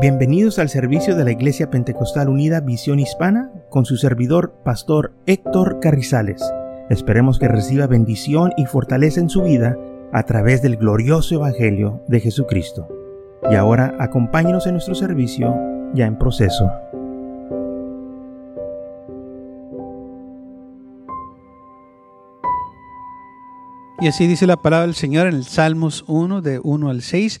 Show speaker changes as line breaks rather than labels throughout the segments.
Bienvenidos al servicio de la Iglesia Pentecostal Unida Visión Hispana con su servidor, Pastor Héctor Carrizales. Esperemos que reciba bendición y fortaleza en su vida a través del glorioso Evangelio de Jesucristo. Y ahora acompáñenos en nuestro servicio ya en proceso.
Y así dice la palabra del Señor en el Salmos 1, de 1 al 6.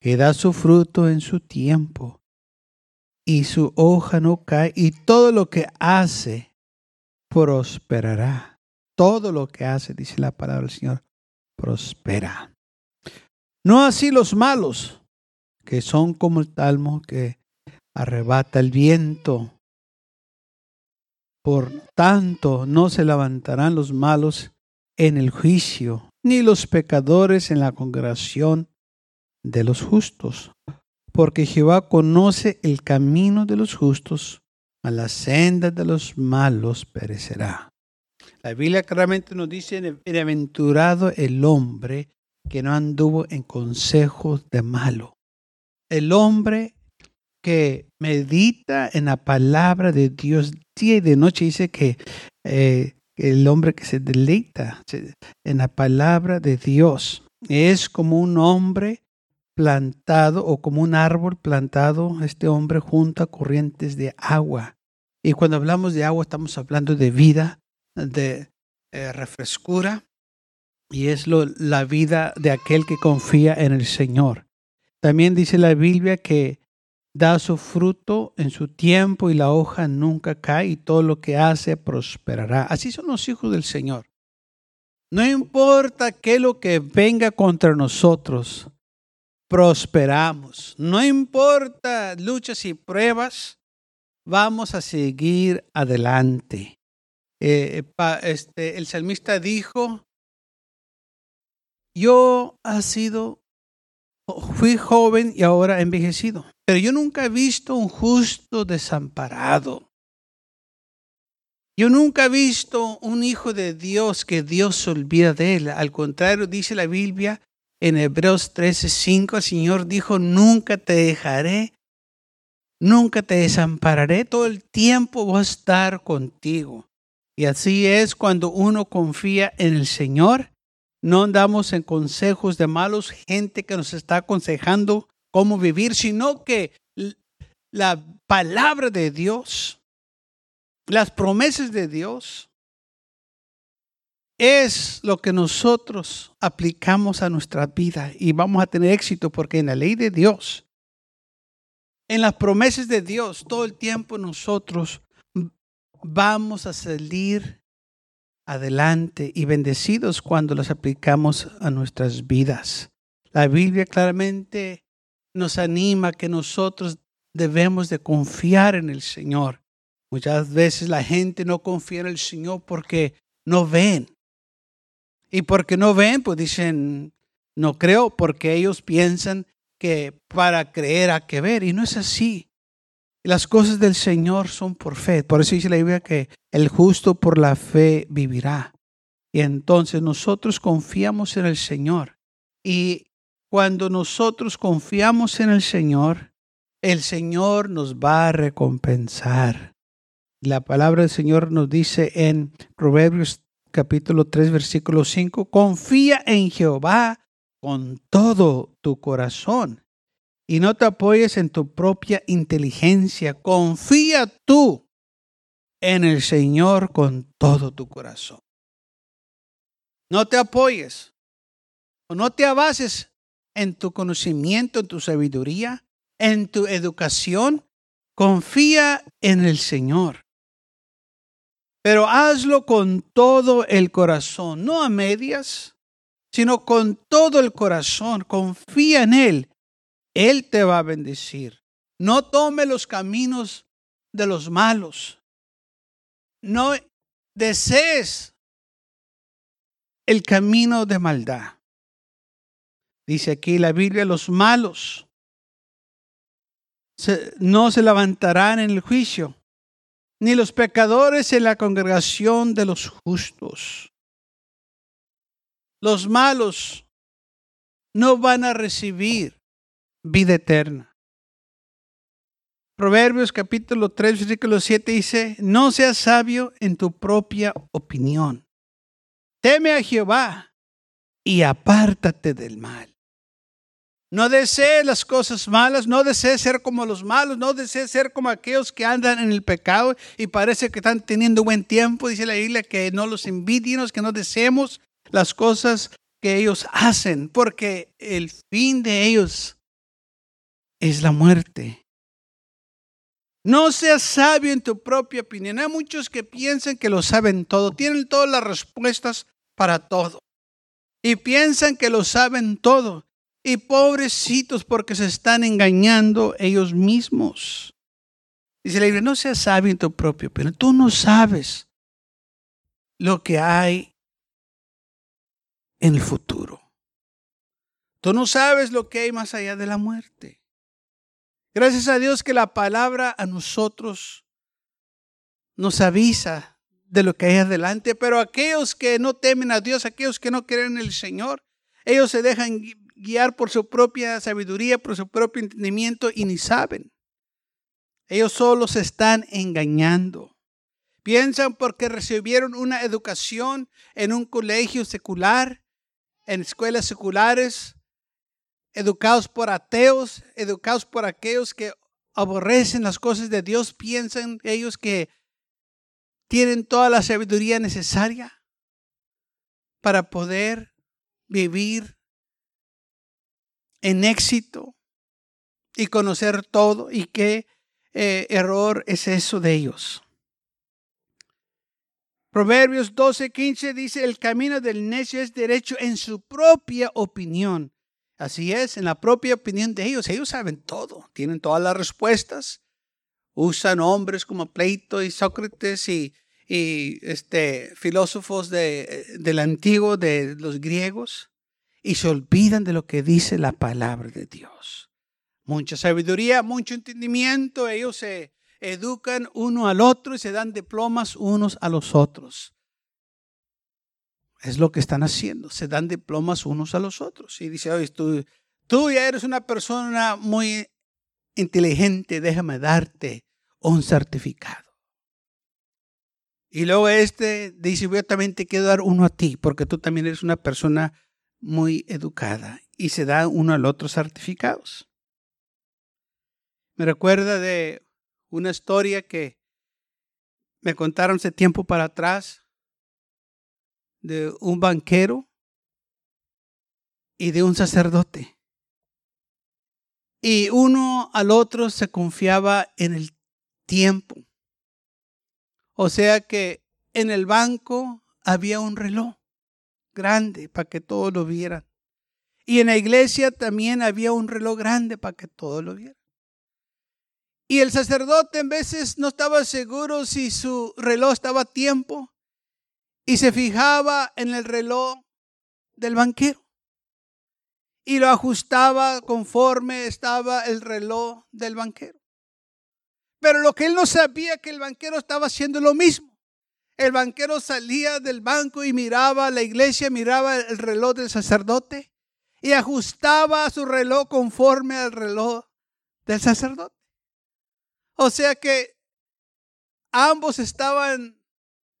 que da su fruto en su tiempo, y su hoja no cae, y todo lo que hace prosperará. Todo lo que hace, dice la palabra del Señor, prospera. No así los malos, que son como el talmo que arrebata el viento. Por tanto, no se levantarán los malos en el juicio, ni los pecadores en la congregación de los justos, porque Jehová conoce el camino de los justos, a la senda de los malos perecerá. La Biblia claramente nos dice, bienaventurado el hombre que no anduvo en consejos de malo. El hombre que medita en la palabra de Dios día y de noche dice que eh, el hombre que se deleita en la palabra de Dios es como un hombre plantado o como un árbol plantado, este hombre junto a corrientes de agua. Y cuando hablamos de agua estamos hablando de vida, de eh, refrescura, y es lo, la vida de aquel que confía en el Señor. También dice la Biblia que da su fruto en su tiempo y la hoja nunca cae y todo lo que hace prosperará. Así son los hijos del Señor. No importa qué lo que venga contra nosotros, prosperamos. No importa luchas y pruebas, vamos a seguir adelante. Eh, este, el salmista dijo, yo ha sido, fui joven y ahora envejecido, pero yo nunca he visto un justo desamparado. Yo nunca he visto un hijo de Dios que Dios se olvida de él. Al contrario, dice la Biblia en Hebreos 13:5 el Señor dijo, nunca te dejaré, nunca te desampararé, todo el tiempo voy a estar contigo. Y así es cuando uno confía en el Señor. No andamos en consejos de malos, gente que nos está aconsejando cómo vivir, sino que la palabra de Dios, las promesas de Dios, es lo que nosotros aplicamos a nuestra vida y vamos a tener éxito porque en la ley de Dios, en las promesas de Dios, todo el tiempo nosotros vamos a salir adelante y bendecidos cuando las aplicamos a nuestras vidas. La Biblia claramente nos anima que nosotros debemos de confiar en el Señor. Muchas veces la gente no confía en el Señor porque no ven, y porque no ven, pues dicen, no creo, porque ellos piensan que para creer hay que ver. Y no es así. Las cosas del Señor son por fe. Por eso dice la Biblia que el justo por la fe vivirá. Y entonces nosotros confiamos en el Señor. Y cuando nosotros confiamos en el Señor, el Señor nos va a recompensar. La palabra del Señor nos dice en Proverbios capítulo 3, versículo 5, confía en Jehová con todo tu corazón y no te apoyes en tu propia inteligencia. Confía tú en el Señor con todo tu corazón. No te apoyes o no te abases en tu conocimiento, en tu sabiduría, en tu educación. Confía en el Señor. Pero hazlo con todo el corazón, no a medias, sino con todo el corazón. Confía en Él. Él te va a bendecir. No tome los caminos de los malos. No desees el camino de maldad. Dice aquí la Biblia, los malos no se levantarán en el juicio, ni los pecadores en la congregación de los justos. Los malos no van a recibir vida eterna. Proverbios capítulo 3, versículo 7 dice, no seas sabio en tu propia opinión. Teme a Jehová y apártate del mal. No desees las cosas malas, no desees ser como los malos, no desees ser como aquellos que andan en el pecado y parece que están teniendo buen tiempo. Dice la Biblia que no los envidiemos, que no deseemos las cosas que ellos hacen, porque el fin de ellos es la muerte. No seas sabio en tu propia opinión. Hay muchos que piensan que lo saben todo, tienen todas las respuestas para todo. Y piensan que lo saben todo. Y pobrecitos porque se están engañando ellos mismos. Dice la Biblia, no seas sabio en tu propio, pero tú no sabes lo que hay en el futuro. Tú no sabes lo que hay más allá de la muerte. Gracias a Dios que la palabra a nosotros nos avisa de lo que hay adelante, pero aquellos que no temen a Dios, aquellos que no creen en el Señor, ellos se dejan guiar por su propia sabiduría, por su propio entendimiento y ni saben. Ellos solo se están engañando. Piensan porque recibieron una educación en un colegio secular, en escuelas seculares, educados por ateos, educados por aquellos que aborrecen las cosas de Dios, piensan ellos que tienen toda la sabiduría necesaria para poder vivir en éxito y conocer todo y qué eh, error es eso de ellos. Proverbios 12:15 dice, el camino del necio es derecho en su propia opinión. Así es, en la propia opinión de ellos. Ellos saben todo, tienen todas las respuestas. Usan hombres como Plato y Sócrates y, y este, filósofos de, del antiguo, de los griegos y se olvidan de lo que dice la palabra de Dios. Mucha sabiduría, mucho entendimiento, ellos se educan uno al otro y se dan diplomas unos a los otros. Es lo que están haciendo, se dan diplomas unos a los otros. Y dice, oye, tú, tú ya eres una persona muy inteligente, déjame darte un certificado. Y luego este dice, yo también te quiero dar uno a ti, porque tú también eres una persona muy educada y se da uno al otro certificados. Me recuerda de una historia que me contaron hace tiempo para atrás de un banquero y de un sacerdote. Y uno al otro se confiaba en el tiempo. O sea que en el banco había un reloj grande para que todos lo vieran. Y en la iglesia también había un reloj grande para que todos lo vieran. Y el sacerdote en veces no estaba seguro si su reloj estaba a tiempo y se fijaba en el reloj del banquero y lo ajustaba conforme estaba el reloj del banquero. Pero lo que él no sabía que el banquero estaba haciendo lo mismo. El banquero salía del banco y miraba la iglesia, miraba el reloj del sacerdote y ajustaba su reloj conforme al reloj del sacerdote. O sea que ambos estaban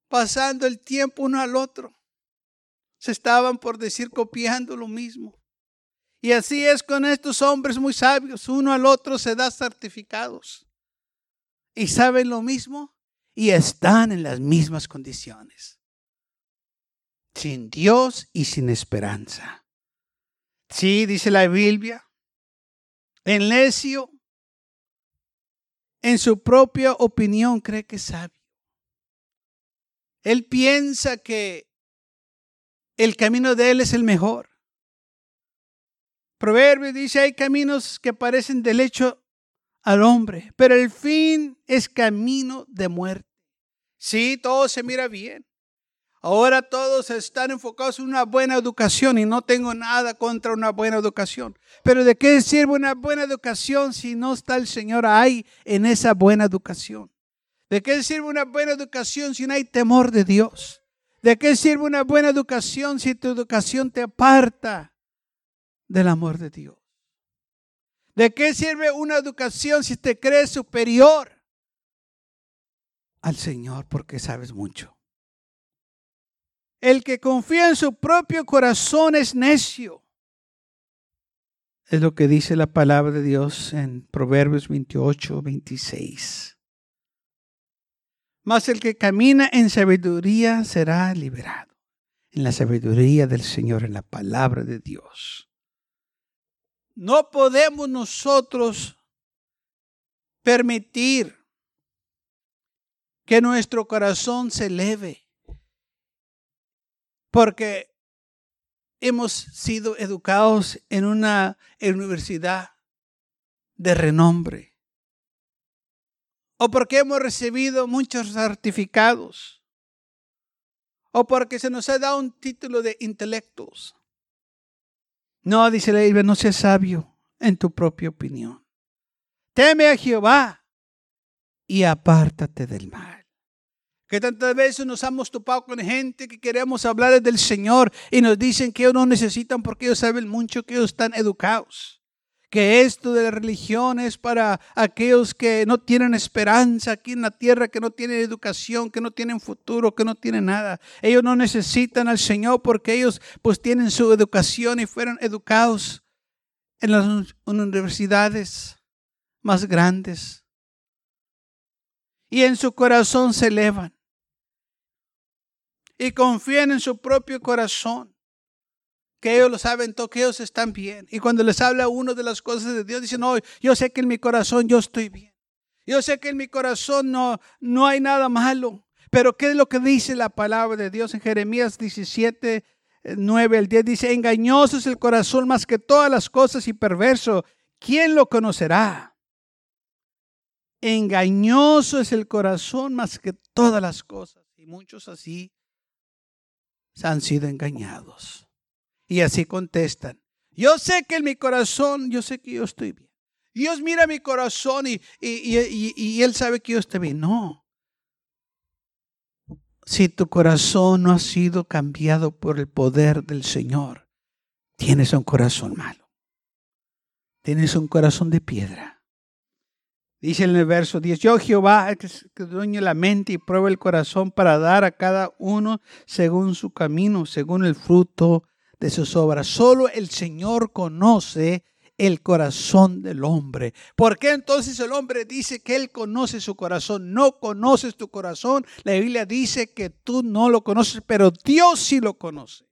pasando el tiempo uno al otro. Se estaban, por decir, copiando lo mismo. Y así es con estos hombres muy sabios. Uno al otro se da certificados. ¿Y saben lo mismo? Y están en las mismas condiciones. Sin Dios y sin esperanza. Sí, dice la Biblia, en necio, en su propia opinión cree que es sabio. Él piensa que el camino de él es el mejor. Proverbio dice, hay caminos que parecen del hecho al hombre, pero el fin es camino de muerte. Sí, todo se mira bien. Ahora todos están enfocados en una buena educación y no tengo nada contra una buena educación. Pero ¿de qué sirve una buena educación si no está el Señor ahí en esa buena educación? ¿De qué sirve una buena educación si no hay temor de Dios? ¿De qué sirve una buena educación si tu educación te aparta del amor de Dios? ¿De qué sirve una educación si te crees superior al Señor porque sabes mucho? El que confía en su propio corazón es necio. Es lo que dice la palabra de Dios en Proverbios 28, 26. Mas el que camina en sabiduría será liberado. En la sabiduría del Señor, en la palabra de Dios. No podemos nosotros permitir que nuestro corazón se eleve porque hemos sido educados en una universidad de renombre. O porque hemos recibido muchos certificados. O porque se nos ha dado un título de intelectos. No, dice la Biblia, no seas sabio en tu propia opinión. Teme a Jehová y apártate del mal. Que tantas veces nos hemos topado con gente que queremos hablar del Señor y nos dicen que ellos no necesitan porque ellos saben mucho, que ellos están educados. Que esto de la religión es para aquellos que no tienen esperanza aquí en la tierra, que no tienen educación, que no tienen futuro, que no tienen nada. Ellos no necesitan al Señor porque ellos pues tienen su educación y fueron educados en las universidades más grandes. Y en su corazón se elevan y confían en su propio corazón. Que ellos lo saben todo, que ellos están bien. Y cuando les habla uno de las cosas de Dios, dicen, no, yo sé que en mi corazón yo estoy bien. Yo sé que en mi corazón no, no hay nada malo. Pero ¿qué es lo que dice la palabra de Dios en Jeremías 17, 9 el 10? Dice, engañoso es el corazón más que todas las cosas y perverso. ¿Quién lo conocerá? Engañoso es el corazón más que todas las cosas. Y muchos así han sido engañados. Y así contestan. Yo sé que en mi corazón, yo sé que yo estoy bien. Dios mira mi corazón y, y, Él sabe que yo estoy bien. No. Si tu corazón no ha sido cambiado por el poder del Señor, tienes un corazón malo. Tienes un corazón de piedra. Dice en el verso 10, yo Jehová, que, dueño la mente y prueba el corazón para dar a cada uno según su camino, según el fruto de sus obras. Solo el Señor conoce el corazón del hombre. ¿Por qué entonces el hombre dice que él conoce su corazón? No conoces tu corazón. La Biblia dice que tú no lo conoces, pero Dios sí lo conoce.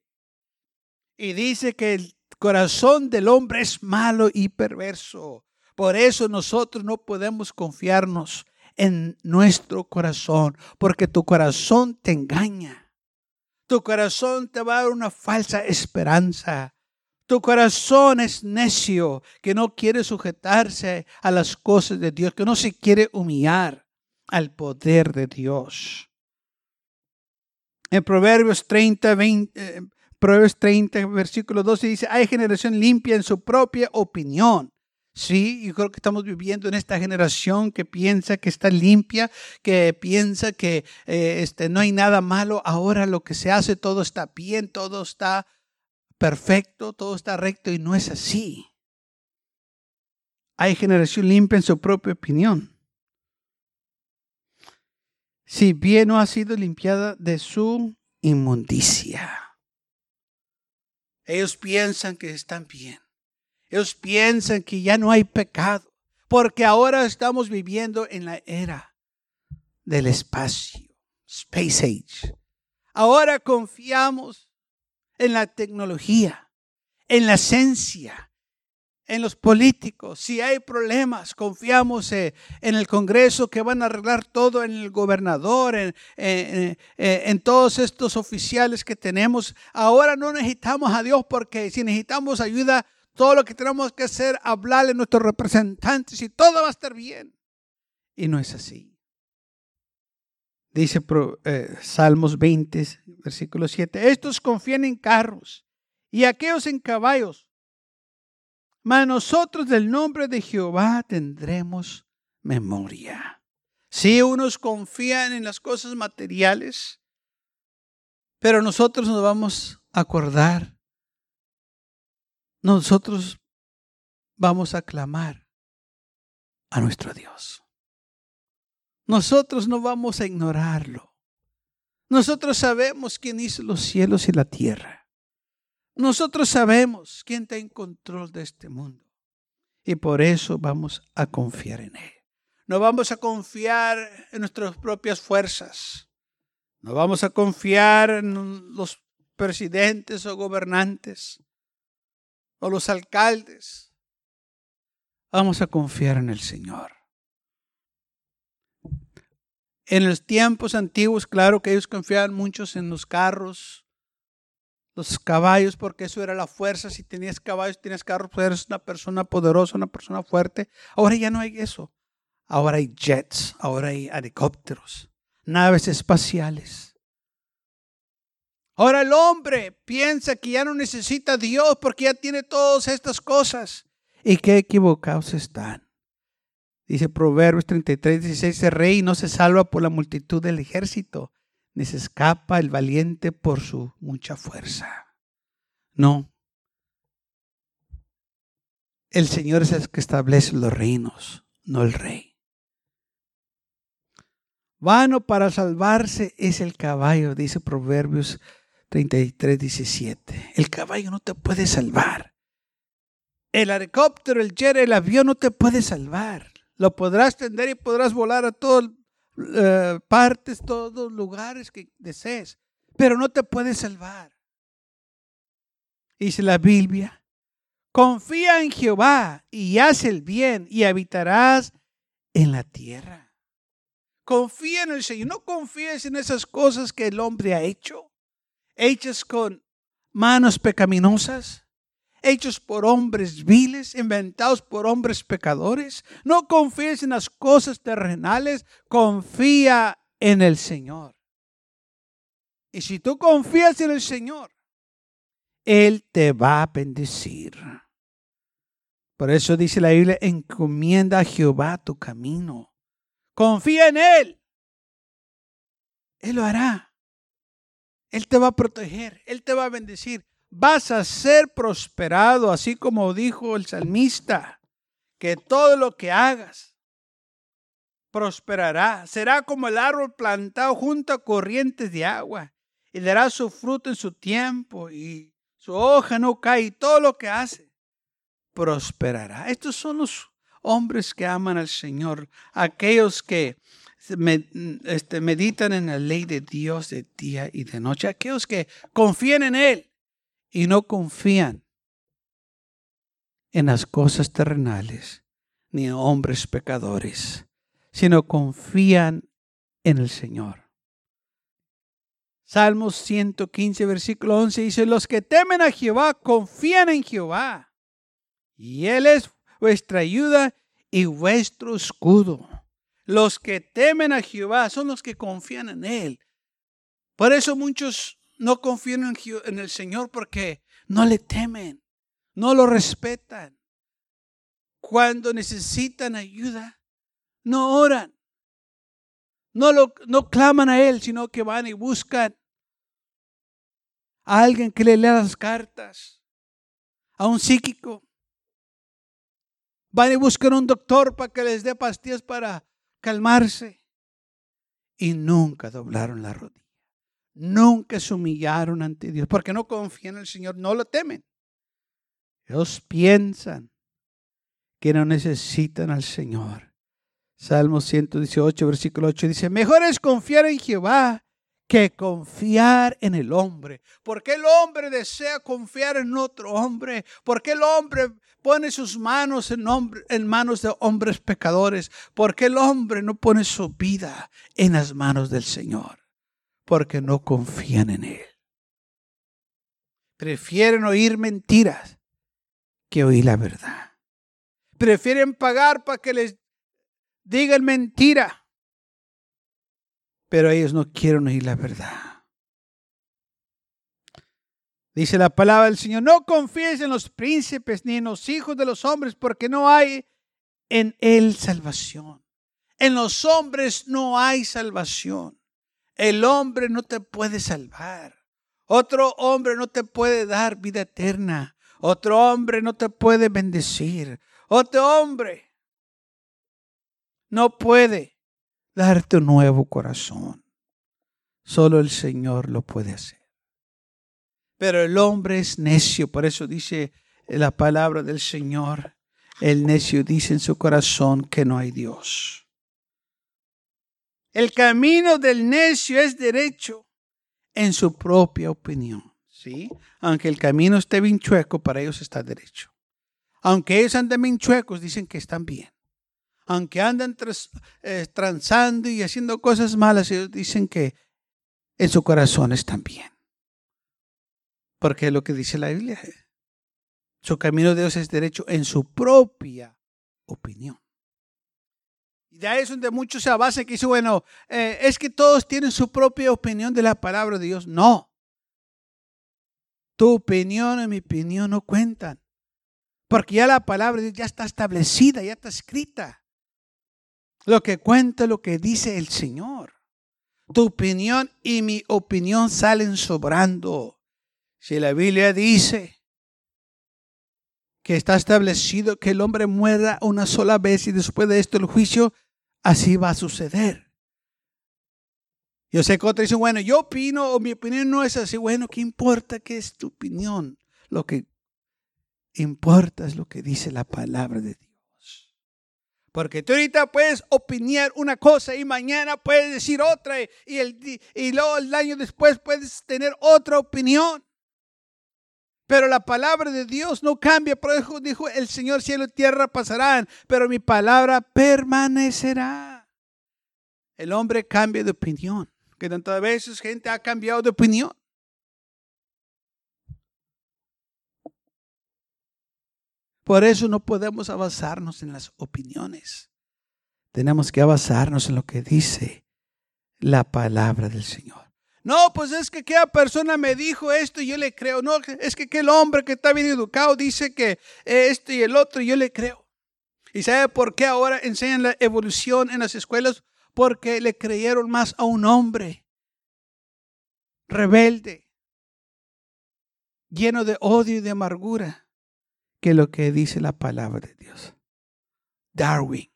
Y dice que el corazón del hombre es malo y perverso. Por eso nosotros no podemos confiarnos en nuestro corazón, porque tu corazón te engaña. Tu corazón te va a dar una falsa esperanza. Tu corazón es necio, que no quiere sujetarse a las cosas de Dios, que no se quiere humillar al poder de Dios. En Proverbios 30, 20, eh, Proverbios 30, versículo 12 dice, hay generación limpia en su propia opinión Sí, yo creo que estamos viviendo en esta generación que piensa que está limpia, que piensa que eh, este, no hay nada malo. Ahora lo que se hace, todo está bien, todo está perfecto, todo está recto y no es así. Hay generación limpia en su propia opinión. Si bien no ha sido limpiada de su inmundicia. Ellos piensan que están bien. Ellos piensan que ya no hay pecado, porque ahora estamos viviendo en la era del espacio, space age. Ahora confiamos en la tecnología, en la ciencia, en los políticos. Si hay problemas, confiamos eh, en el Congreso que van a arreglar todo, en el gobernador, en, en, todos estos oficiales que tenemos. Ahora no necesitamos a Dios porque si necesitamos ayuda, Todo lo que tenemos que hacer, hablarle a nuestros representantes y todo va a estar bien. Y no es así. Dice eh, Salmos 20, versículo 7. Estos confían en carros y aquellos en caballos. Mas nosotros del nombre de Jehová tendremos memoria. Si unos confían en las cosas materiales, pero nosotros nos vamos a acordar. Nosotros vamos a clamar a nuestro Dios. Nosotros no vamos a ignorarlo. Nosotros sabemos quién hizo los cielos y la tierra. Nosotros sabemos quién está en control de este mundo. Y por eso vamos a confiar en Él. No vamos a confiar en nuestras propias fuerzas. No vamos a confiar en los presidentes o gobernantes o los alcaldes. Vamos a confiar en el Señor. En los tiempos antiguos, claro que ellos confiaban muchos en los carros, los caballos, porque eso era la fuerza. Si tenías caballos, tenías carros, pues eres una persona poderosa, una persona fuerte. Ahora ya no hay eso. Ahora hay jets, ahora hay helicópteros, naves espaciales. Ahora el hombre piensa que ya no necesita a Dios porque ya tiene todas estas cosas. Y qué equivocados están. Dice Proverbios 33, 16, el rey no se salva por la multitud del ejército, ni se escapa el valiente por su mucha fuerza. No. El Señor es el que establece los reinos, no el rey. Vano para salvarse es el caballo, dice Proverbios 33, 17. El caballo no te puede salvar. El helicóptero, el jet, el avión no te puede salvar. Lo podrás tender y podrás volar a todas eh, partes, todos lugares que desees, pero no te puede salvar. Dice la Biblia, confía en Jehová y haz el bien y habitarás en la tierra. Confía en el Señor, no confíes en esas cosas que el hombre ha hecho, hechas con manos pecaminosas hechos por hombres viles, inventados por hombres pecadores. No confíes en las cosas terrenales, confía en el Señor. Y si tú confías en el Señor, Él te va a bendecir. Por eso dice la Biblia, encomienda a Jehová tu camino. Confía en Él. Él lo hará. Él te va a proteger. Él te va a bendecir vas a ser prosperado, así como dijo el salmista, que todo lo que hagas prosperará. Será como el árbol plantado junto a corrientes de agua y dará su fruto en su tiempo y su hoja no cae y todo lo que hace prosperará. Estos son los hombres que aman al Señor, aquellos que este, meditan en la ley de Dios de día y de noche, aquellos que confían en Él y no confían en las cosas terrenales ni en hombres pecadores, sino confían en el Señor. Salmos 115, versículo 11 dice, los que temen a Jehová confían en Jehová, y Él es vuestra ayuda y vuestro escudo. Los que temen a Jehová son los que confían en Él. Por eso muchos no confían en el Señor porque no le temen, no lo respetan. Cuando necesitan ayuda, no oran, no, lo, no claman a Él, sino que van y buscan a alguien que le lea las cartas, a un psíquico. Van y buscan a un doctor para que les dé pastillas para calmarse. Y nunca doblaron la rodilla. Nunca se humillaron ante Dios porque no confían en el Señor, no lo temen. Ellos piensan que no necesitan al Señor. Salmo 118, versículo 8 dice, mejor es confiar en Jehová que confiar en el hombre. porque el hombre desea confiar en otro hombre? porque el hombre pone sus manos en, en manos de hombres pecadores? porque el hombre no pone su vida en las manos del Señor? porque no confían en Él. Prefieren oír mentiras que oír la verdad. Prefieren pagar para que les digan mentira, pero ellos no quieren oír la verdad. Dice la palabra del Señor, no confíes en los príncipes ni en los hijos de los hombres, porque no hay en él salvación. En los hombres no hay salvación. El hombre no te puede salvar. Otro hombre no te puede dar vida eterna. Otro hombre no te puede bendecir. Otro hombre no puede darte un nuevo corazón. Solo el Señor lo puede hacer. Pero el hombre es necio, por eso dice la palabra del Señor. El necio dice en su corazón que no hay Dios. El camino del necio es derecho en su propia opinión. ¿sí? Aunque el camino esté bien chueco, para ellos está derecho. Aunque ellos anden bien chuecos, dicen que están bien. Aunque andan eh, transando y haciendo cosas malas, ellos dicen que en su corazón están bien. Porque es lo que dice la Biblia. Su camino de Dios es derecho en su propia opinión. Y de ahí es donde muchos se abasan que dicen, bueno, eh, es que todos tienen su propia opinión de la palabra de Dios. No. Tu opinión y mi opinión no cuentan. Porque ya la palabra de Dios ya está establecida, ya está escrita. Lo que cuenta lo que dice el Señor. Tu opinión y mi opinión salen sobrando. Si la Biblia dice que está establecido que el hombre muera una sola vez y después de esto el juicio, así va a suceder. Yo sé que otros dicen, bueno, yo opino o mi opinión no es así. Bueno, ¿qué importa qué es tu opinión? Lo que importa es lo que dice la palabra de Dios. Porque tú ahorita puedes opinar una cosa y mañana puedes decir otra y, el, y luego el año después puedes tener otra opinión. Pero la palabra de Dios no cambia. Por eso dijo el Señor, cielo y tierra pasarán, pero mi palabra permanecerá. El hombre cambia de opinión. Que tantas veces gente ha cambiado de opinión. Por eso no podemos avanzarnos en las opiniones. Tenemos que avanzarnos en lo que dice la palabra del Señor. No, pues es que aquella persona me dijo esto y yo le creo. No, es que aquel hombre que está bien educado dice que esto y el otro y yo le creo. ¿Y sabe por qué ahora enseñan la evolución en las escuelas? Porque le creyeron más a un hombre rebelde, lleno de odio y de amargura, que lo que dice la palabra de Dios. Darwin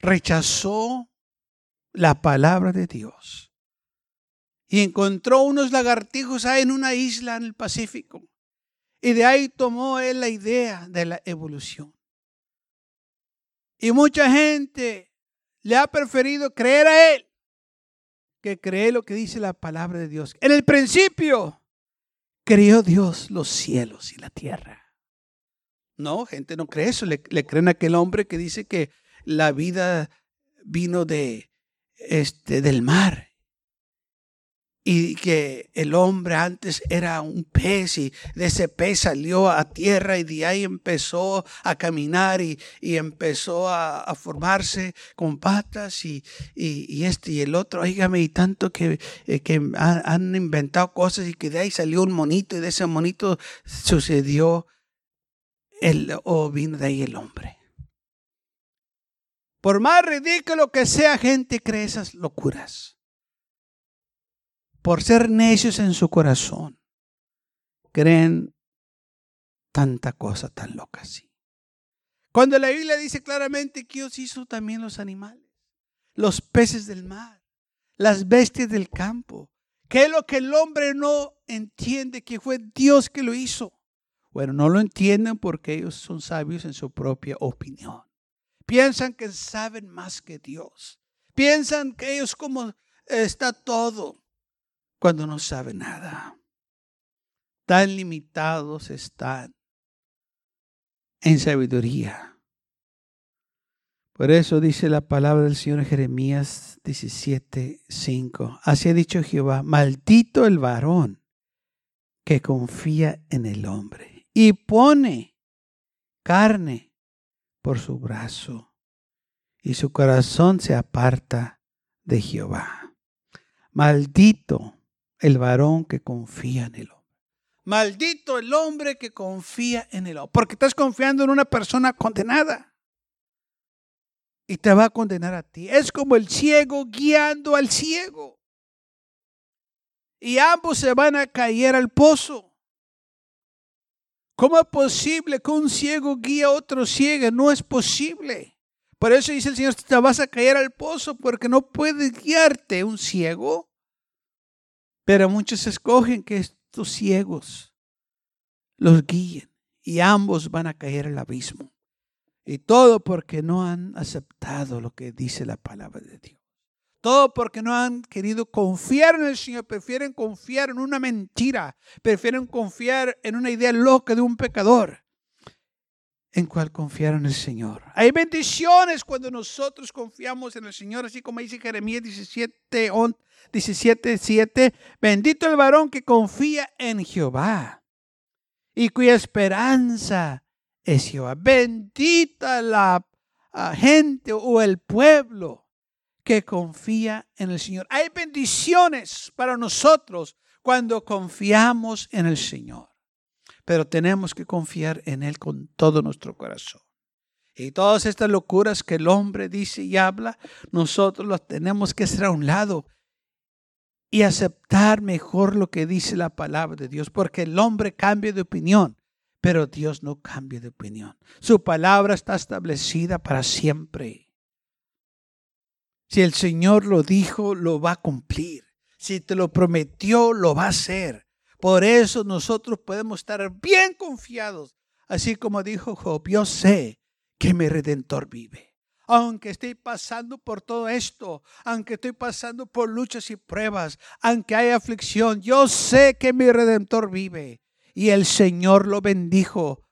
rechazó la palabra de Dios y encontró unos lagartijos ahí en una isla en el Pacífico. Y de ahí tomó él la idea de la evolución. Y mucha gente le ha preferido creer a él que creer lo que dice la palabra de Dios. En el principio creó Dios los cielos y la tierra. No, gente no cree eso. Le, creen a aquel hombre que dice que la vida vino de este del mar y que el hombre antes era un pez y de ese pez salió a tierra y de ahí empezó a caminar y, empezó a, formarse con patas y, y, este y el otro, oígame, y tanto que, eh, que han, inventado cosas y que de ahí salió un monito y de ese monito sucedió el, o vino de ahí el hombre. Por más ridículo que sea, gente cree esas locuras por ser necios en su corazón, creen tanta cosa tan loca así. Cuando la Biblia dice claramente que Dios hizo también los animales, los peces del mar, las bestias del campo, que es lo que el hombre no entiende que fue Dios que lo hizo. Bueno, no lo entienden porque ellos son sabios en su propia opinión. Piensan que saben más que Dios. Piensan que ellos como está todo cuando no sabe nada. Tan limitados están en sabiduría. Por eso dice la palabra del Señor Jeremías 17, 5. Así ha dicho Jehová, maldito el varón que confía en el hombre y pone carne por su brazo y su corazón se aparta de Jehová. Maldito el varón que confía en el hombre. Maldito el hombre que confía en el hombre. Porque estás confiando en una persona condenada. Y te va a condenar a ti. Es como el ciego guiando al ciego. Y ambos se van a caer al pozo. ¿Cómo es posible que un ciego guíe a otro ciego? No es posible. Por eso dice el Señor, te vas a caer al pozo porque no puedes guiarte un ciego. Pero muchos escogen que estos ciegos los guíen y ambos van a caer al abismo. Y todo porque no han aceptado lo que dice la palabra de Dios. Todo porque no han querido confiar en el Señor, prefieren confiar en una mentira, prefieren confiar en una idea loca de un pecador en cual confiar en el Señor. Hay bendiciones cuando nosotros confiamos en el Señor, así como dice Jeremías 17, 17 7, bendito el varón que confía en Jehová y cuya esperanza es Jehová. Bendita la ah, gente o el pueblo que confía en el Señor. Hay bendiciones para nosotros cuando confiamos en el Señor pero tenemos que confiar en Él con todo nuestro corazón. Y todas estas locuras que el hombre dice y habla, nosotros las tenemos que hacer a un lado y aceptar mejor lo que dice la palabra de Dios, porque el hombre cambia de opinión, pero Dios no cambia de opinión. Su palabra está establecida para siempre. Si el Señor lo dijo, lo va a cumplir. Si te lo prometió, lo va a hacer. Por eso nosotros podemos estar bien confiados, así como dijo Job, yo sé que mi redentor vive. Aunque estoy pasando por todo esto, aunque estoy pasando por luchas y pruebas, aunque hay aflicción, yo sé que mi redentor vive. Y el Señor lo bendijo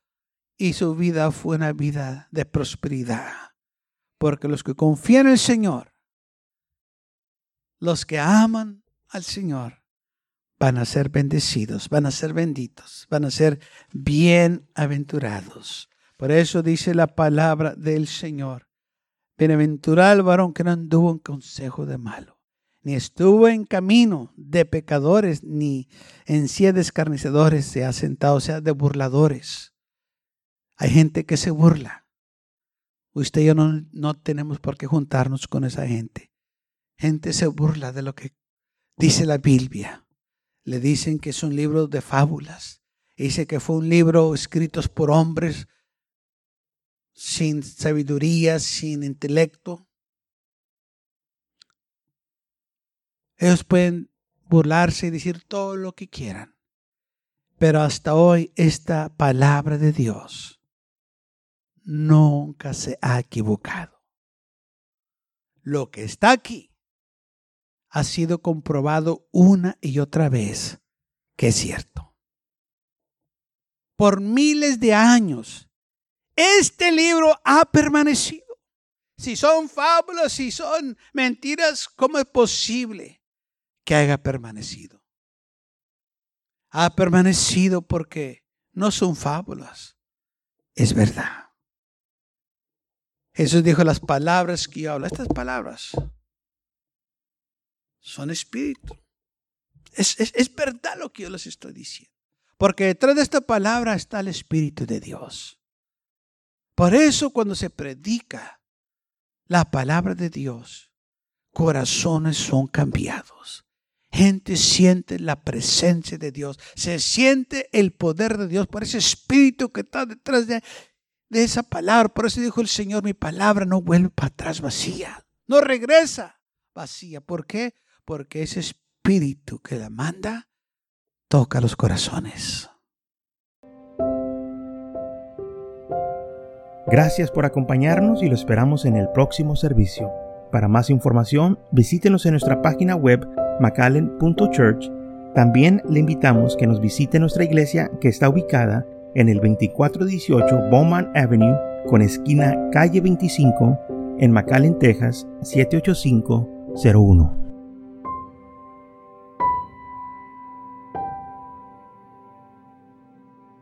y su vida fue una vida de prosperidad. Porque los que confían en el Señor, los que aman al Señor, van a ser bendecidos, van a ser benditos, van a ser bienaventurados. Por eso dice la palabra del Señor. Bienaventurado el varón que no anduvo en consejo de malo, ni estuvo en camino de pecadores, ni en silla de escarnecedores se ha sentado, o sea, de burladores. Hay gente que se burla. Usted y yo no, no tenemos por qué juntarnos con esa gente. Gente se burla de lo que dice la Biblia le dicen que es un libro de fábulas. Dice que fue un libro escrito por hombres sin sabiduría, sin intelecto. Ellos pueden burlarse y decir todo lo que quieran. Pero hasta hoy esta palabra de Dios nunca se ha equivocado. Lo que está aquí ha sido comprobado una y otra vez que es cierto. Por miles de años, este libro ha permanecido. Si son fábulas, si son mentiras, ¿cómo es posible que haya permanecido? Ha permanecido porque no son fábulas, es verdad. Jesús dijo las palabras que yo hablo, estas palabras son espíritu. Es, es, verdad lo que yo les estoy diciendo. Porque detrás de esta palabra está el Espíritu de Dios. Por eso cuando se predica la palabra de Dios, corazones son cambiados. Gente siente la presencia de Dios, se siente el poder de Dios por ese espíritu que está detrás de, de esa palabra. Por eso dijo el Señor, mi palabra no vuelve para atrás vacía, no regresa vacía. ¿Por qué? Porque ese espíritu que la manda toca los corazones.
Gracias por acompañarnos y lo esperamos en el próximo servicio. Para más información, visítenos en nuestra página web macallen.church. También le invitamos que nos visite nuestra iglesia que está ubicada en el 2418 Bowman Avenue con esquina calle 25 en McAllen, Texas 78501.